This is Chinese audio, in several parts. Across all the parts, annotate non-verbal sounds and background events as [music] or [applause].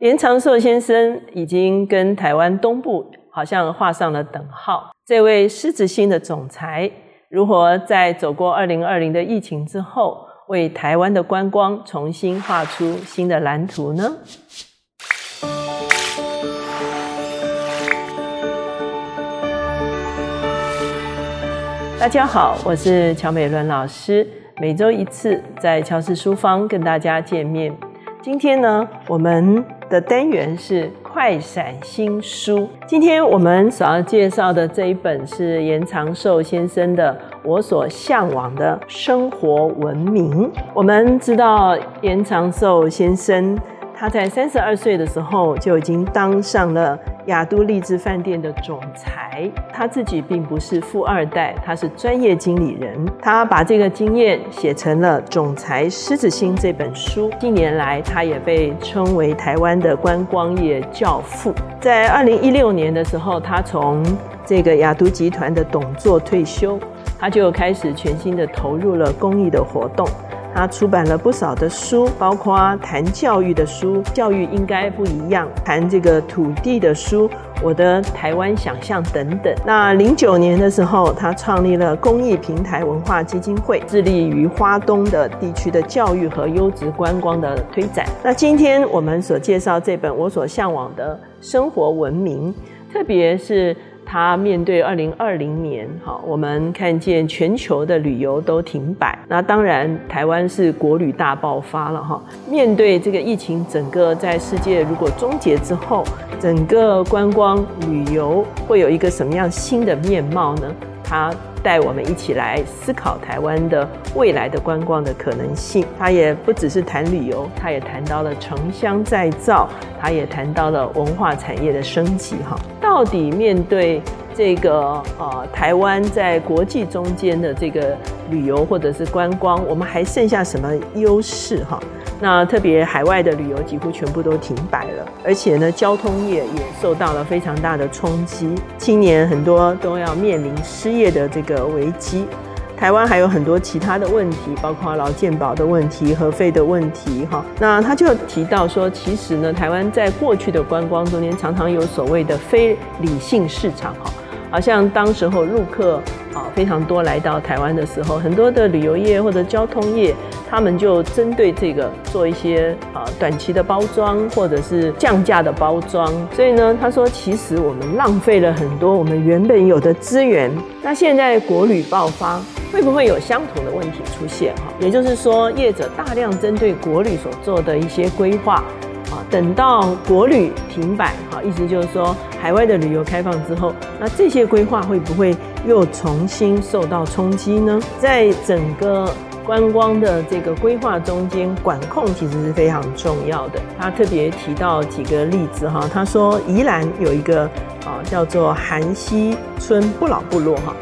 严长寿先生已经跟台湾东部好像画上了等号。这位狮子星的总裁，如何在走过二零二零的疫情之后，为台湾的观光重新画出新的蓝图呢？大家好，我是乔美伦老师，每周一次在乔氏书坊跟大家见面。今天呢，我们的单元是快闪新书。今天我们所要介绍的这一本是严长寿先生的《我所向往的生活文明》。我们知道严长寿先生。他在三十二岁的时候就已经当上了雅都荔枝饭店的总裁。他自己并不是富二代，他是专业经理人。他把这个经验写成了《总裁狮子心》这本书。近年来，他也被称为台湾的观光业教父。在二零一六年的时候，他从这个雅都集团的董座退休，他就开始全心的投入了公益的活动。他出版了不少的书，包括谈教育的书，《教育应该不一样》；谈这个土地的书，《我的台湾想象》等等。那零九年的时候，他创立了公益平台文化基金会，致力于花东的地区的教育和优质观光的推展。那今天我们所介绍这本《我所向往的生活文明》，特别是。他面对二零二零年，哈，我们看见全球的旅游都停摆，那当然台湾是国旅大爆发了，哈。面对这个疫情，整个在世界如果终结之后，整个观光旅游会有一个什么样新的面貌呢？他。带我们一起来思考台湾的未来的观光的可能性。他也不只是谈旅游，他也谈到了城乡再造，他也谈到了文化产业的升级。哈，到底面对这个呃台湾在国际中间的这个旅游或者是观光，我们还剩下什么优势？哈？那特别海外的旅游几乎全部都停摆了，而且呢，交通业也受到了非常大的冲击，青年很多都要面临失业的这个危机。台湾还有很多其他的问题，包括劳健保的问题、核废的问题，哈。那他就提到说，其实呢，台湾在过去的观光中间常常有所谓的非理性市场，哈。好像当时候陆客啊非常多来到台湾的时候，很多的旅游业或者交通业，他们就针对这个做一些啊短期的包装或者是降价的包装。所以呢，他说其实我们浪费了很多我们原本有的资源。那现在国旅爆发，会不会有相同的问题出现？哈，也就是说业者大量针对国旅所做的一些规划。等到国旅停摆，哈，意思就是说海外的旅游开放之后，那这些规划会不会又重新受到冲击呢？在整个观光的这个规划中间，管控其实是非常重要的。他特别提到几个例子，哈，他说宜兰有一个啊叫做韩溪村不老部落，哈，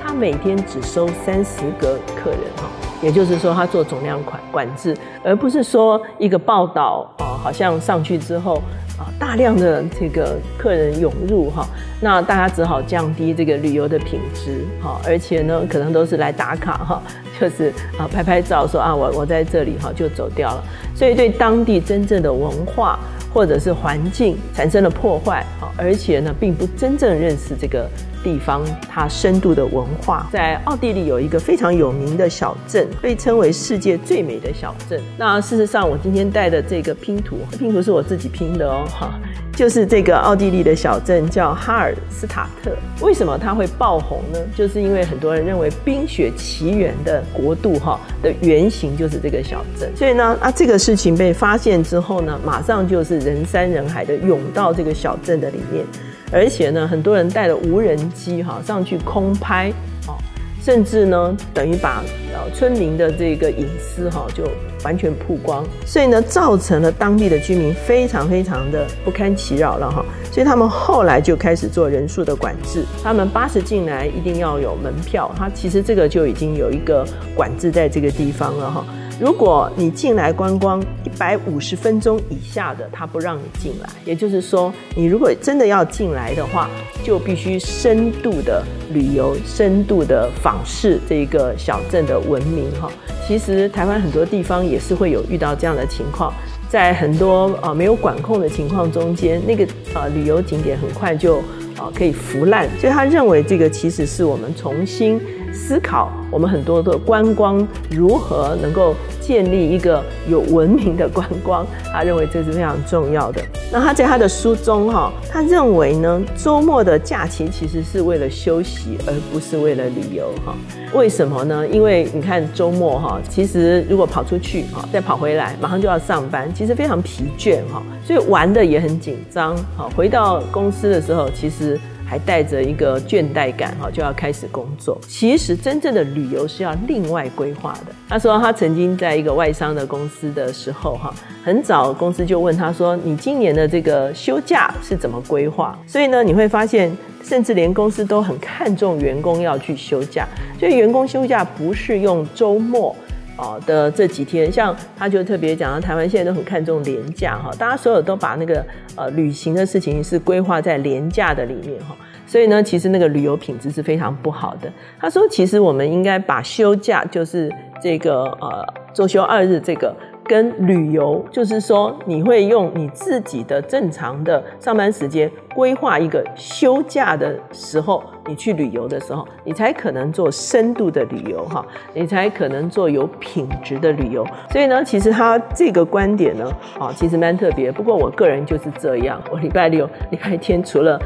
他每天只收三十个客人，哈。也就是说，他做总量管管制，而不是说一个报道啊，好像上去之后啊，大量的这个客人涌入哈，那大家只好降低这个旅游的品质哈，而且呢，可能都是来打卡哈，[laughs] 就是啊拍拍照说啊我我在这里哈就走掉了，所以对当地真正的文化或者是环境产生了破坏啊，而且呢，并不真正认识这个。地方它深度的文化，在奥地利有一个非常有名的小镇，被称为世界最美的小镇。那事实上，我今天带的这个拼图，拼图是我自己拼的哦，哈，就是这个奥地利的小镇叫哈尔斯塔特。为什么它会爆红呢？就是因为很多人认为《冰雪奇缘》的国度哈的原型就是这个小镇，所以呢，啊，这个事情被发现之后呢，马上就是人山人海的涌到这个小镇的里面。而且呢，很多人带了无人机哈上去空拍，哦，甚至呢，等于把呃村民的这个隐私哈就完全曝光，所以呢，造成了当地的居民非常非常的不堪其扰了哈。所以他们后来就开始做人数的管制，他们巴士进来一定要有门票，他其实这个就已经有一个管制在这个地方了哈。如果你进来观光一百五十分钟以下的，他不让你进来。也就是说，你如果真的要进来的话，就必须深度的旅游、深度的访视这个小镇的文明哈。其实台湾很多地方也是会有遇到这样的情况。在很多啊没有管控的情况中间，那个啊旅游景点很快就啊可以腐烂，所以他认为这个其实是我们重新。思考我们很多的观光如何能够建立一个有文明的观光，[laughs] 他认为这是非常重要的。那他在他的书中哈，他认为呢，周末的假期其实是为了休息，而不是为了旅游哈。为什么呢？因为你看周末哈，其实如果跑出去啊，再跑回来，马上就要上班，其实非常疲倦哈，所以玩的也很紧张。哈，回到公司的时候，其实。还带着一个倦怠感哈，就要开始工作。其实真正的旅游是要另外规划的。他说他曾经在一个外商的公司的时候哈，很早公司就问他说：“你今年的这个休假是怎么规划？”所以呢，你会发现，甚至连公司都很看重员工要去休假。所以员工休假不是用周末。哦的这几天，像他就特别讲到台湾现在都很看重廉价哈，大家所有都把那个呃旅行的事情是规划在廉价的里面哈，所以呢，其实那个旅游品质是非常不好的。他说，其实我们应该把休假，就是这个呃周休二日这个。跟旅游，就是说你会用你自己的正常的上班时间规划一个休假的时候，你去旅游的时候，你才可能做深度的旅游哈，你才可能做有品质的旅游。所以呢，其实他这个观点呢，啊，其实蛮特别。不过我个人就是这样，我礼拜六、礼拜天除了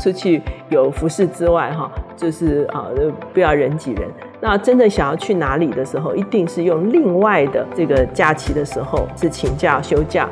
出去有服饰之外，哈，就是啊，不要人挤人。那真的想要去哪里的时候，一定是用另外的这个假期的时候，是请假休假。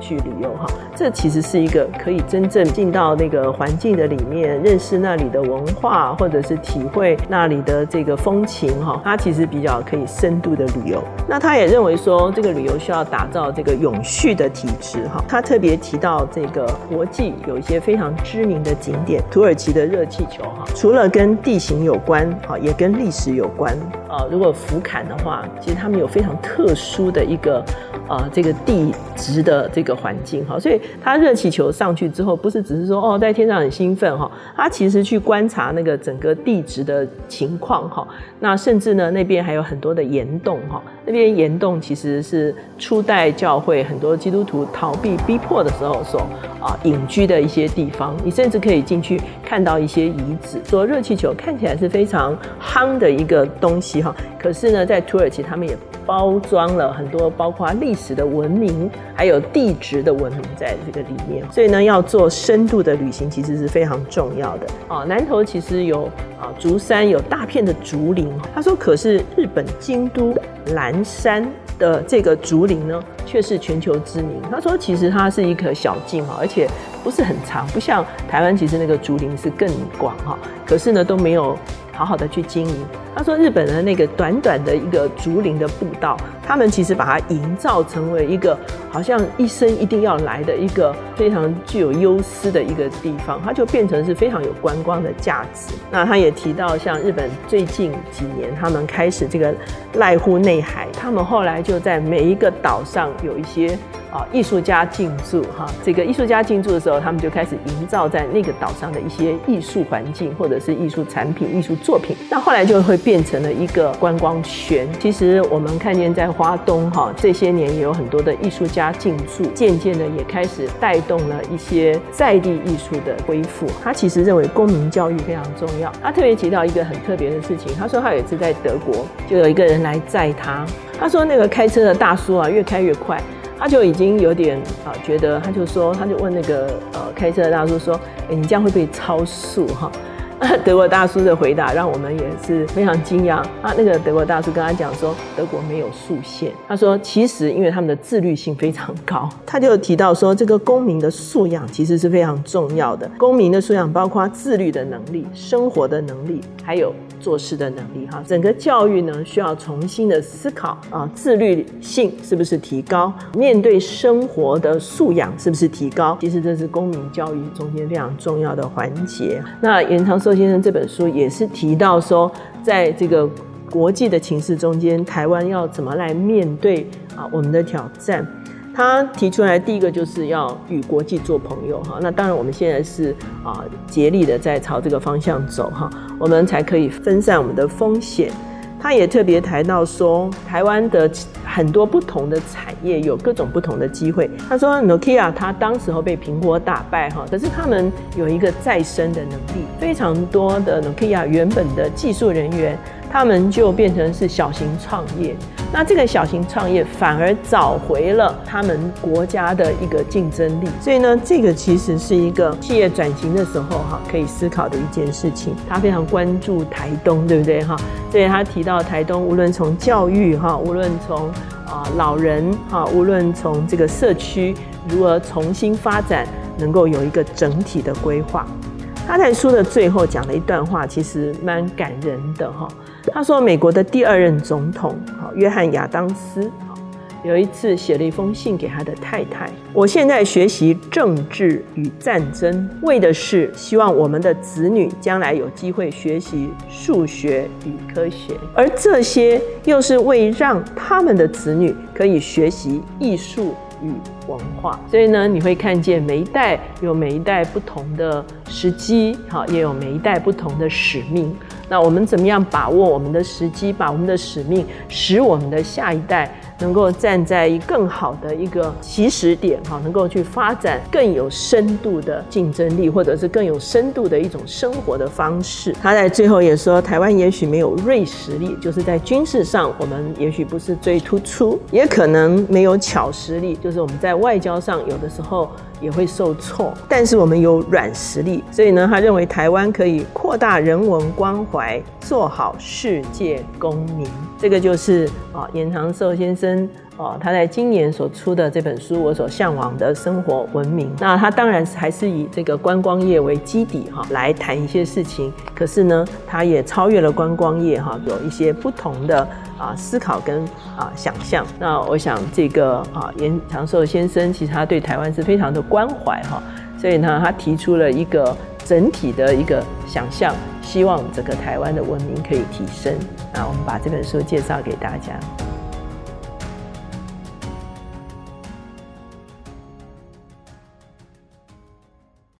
去旅游哈。这其实是一个可以真正进到那个环境的里面，认识那里的文化，或者是体会那里的这个风情哈。它其实比较可以深度的旅游。那他也认为说，这个旅游需要打造这个永续的体质哈。他特别提到这个国际有一些非常知名的景点，土耳其的热气球哈，除了跟地形有关哈，也跟历史有。关啊，如果俯瞰的话，其实他们有非常特殊的一个啊，这个地质的这个一个环境哈，所以它热气球上去之后，不是只是说哦，在天上很兴奋哈，它其实去观察那个整个地质的情况哈，那甚至呢，那边还有很多的岩洞哈，那边岩洞其实是初代教会很多基督徒逃避逼迫的时候所啊隐居的一些地方，你甚至可以进去看到一些遗址。说热气球看起来是非常夯的一个。东西哈，可是呢，在土耳其他们也包装了很多，包括历史的文明，还有地质的文明在这个里面。所以呢，要做深度的旅行，其实是非常重要的啊。南头其实有啊竹山，有大片的竹林。他说，可是日本京都岚山的这个竹林呢，却是全球知名。他说，其实它是一棵小径哈，而且不是很长，不像台湾，其实那个竹林是更广哈。可是呢，都没有。好好的去经营。他说，日本的那个短短的一个竹林的步道，他们其实把它营造成为一个好像一生一定要来的一个非常具有优势的一个地方，它就变成是非常有观光的价值。那他也提到，像日本最近几年，他们开始这个濑户内海，他们后来就在每一个岛上有一些。啊，艺术家进驻哈，这个艺术家进驻的时候，他们就开始营造在那个岛上的一些艺术环境，或者是艺术产品、艺术作品。那后来就会变成了一个观光圈。其实我们看见在花东哈，这些年也有很多的艺术家进驻，渐渐的也开始带动了一些在地艺术的恢复。他其实认为公民教育非常重要。他特别提到一个很特别的事情，他说他有一次在德国，就有一个人来载他，他说那个开车的大叔啊，越开越快。他就已经有点啊，觉得他就说，他就问那个呃开车的大叔说：“哎，你这样会不会超速哈？” [laughs] 德国大叔的回答让我们也是非常惊讶啊。那个德国大叔跟他讲说，德国没有速限。他说，其实因为他们的自律性非常高。[laughs] 他就提到说，这个公民的素养其实是非常重要的。公民的素养包括自律的能力、生活的能力，还有。做事的能力哈，整个教育呢需要重新的思考啊，自律性是不是提高？面对生活的素养是不是提高？其实这是公民教育中间非常重要的环节。那延长说先生这本书也是提到说，在这个国际的情势中间，台湾要怎么来面对啊我们的挑战？他提出来第一个就是要与国际做朋友哈，那当然我们现在是啊竭力的在朝这个方向走哈，我们才可以分散我们的风险。他也特别谈到说，台湾的很多不同的产业有各种不同的机会。他说，Nokia 他当时候被苹果打败哈，可是他们有一个再生的能力，非常多的 Nokia 原本的技术人员。他们就变成是小型创业，那这个小型创业反而找回了他们国家的一个竞争力。所以呢，这个其实是一个企业转型的时候哈，可以思考的一件事情。他非常关注台东，对不对哈？所以他提到台东，无论从教育哈，无论从啊老人哈，无论从这个社区如何重新发展，能够有一个整体的规划。他在书的最后讲了一段话，其实蛮感人的哈。他说，美国的第二任总统，好，约翰亚当斯，哈，有一次写了一封信给他的太太。我现在学习政治与战争，为的是希望我们的子女将来有机会学习数学与科学，而这些又是为让他们的子女可以学习艺术与文化。所以呢，你会看见每一代有每一代不同的时机，好，也有每一代不同的使命。那我们怎么样把握我们的时机，把我们的使命，使我们的下一代能够站在一更好的一个起始点，哈，能够去发展更有深度的竞争力，或者是更有深度的一种生活的方式。他在最后也说，台湾也许没有锐实力，就是在军事上我们也许不是最突出，也可能没有巧实力，就是我们在外交上有的时候。也会受挫，但是我们有软实力，所以呢，他认为台湾可以扩大人文关怀，做好世界公民。这个就是啊，严长寿先生啊，他在今年所出的这本书《我所向往的生活文明》。那他当然还是以这个观光业为基底哈，来谈一些事情。可是呢，他也超越了观光业哈，有一些不同的。啊，思考跟啊想象。那我想，这个啊严长寿先生其实他对台湾是非常的关怀哈，所以呢，他提出了一个整体的一个想象，希望整个台湾的文明可以提升。那我们把这本书介绍给大家。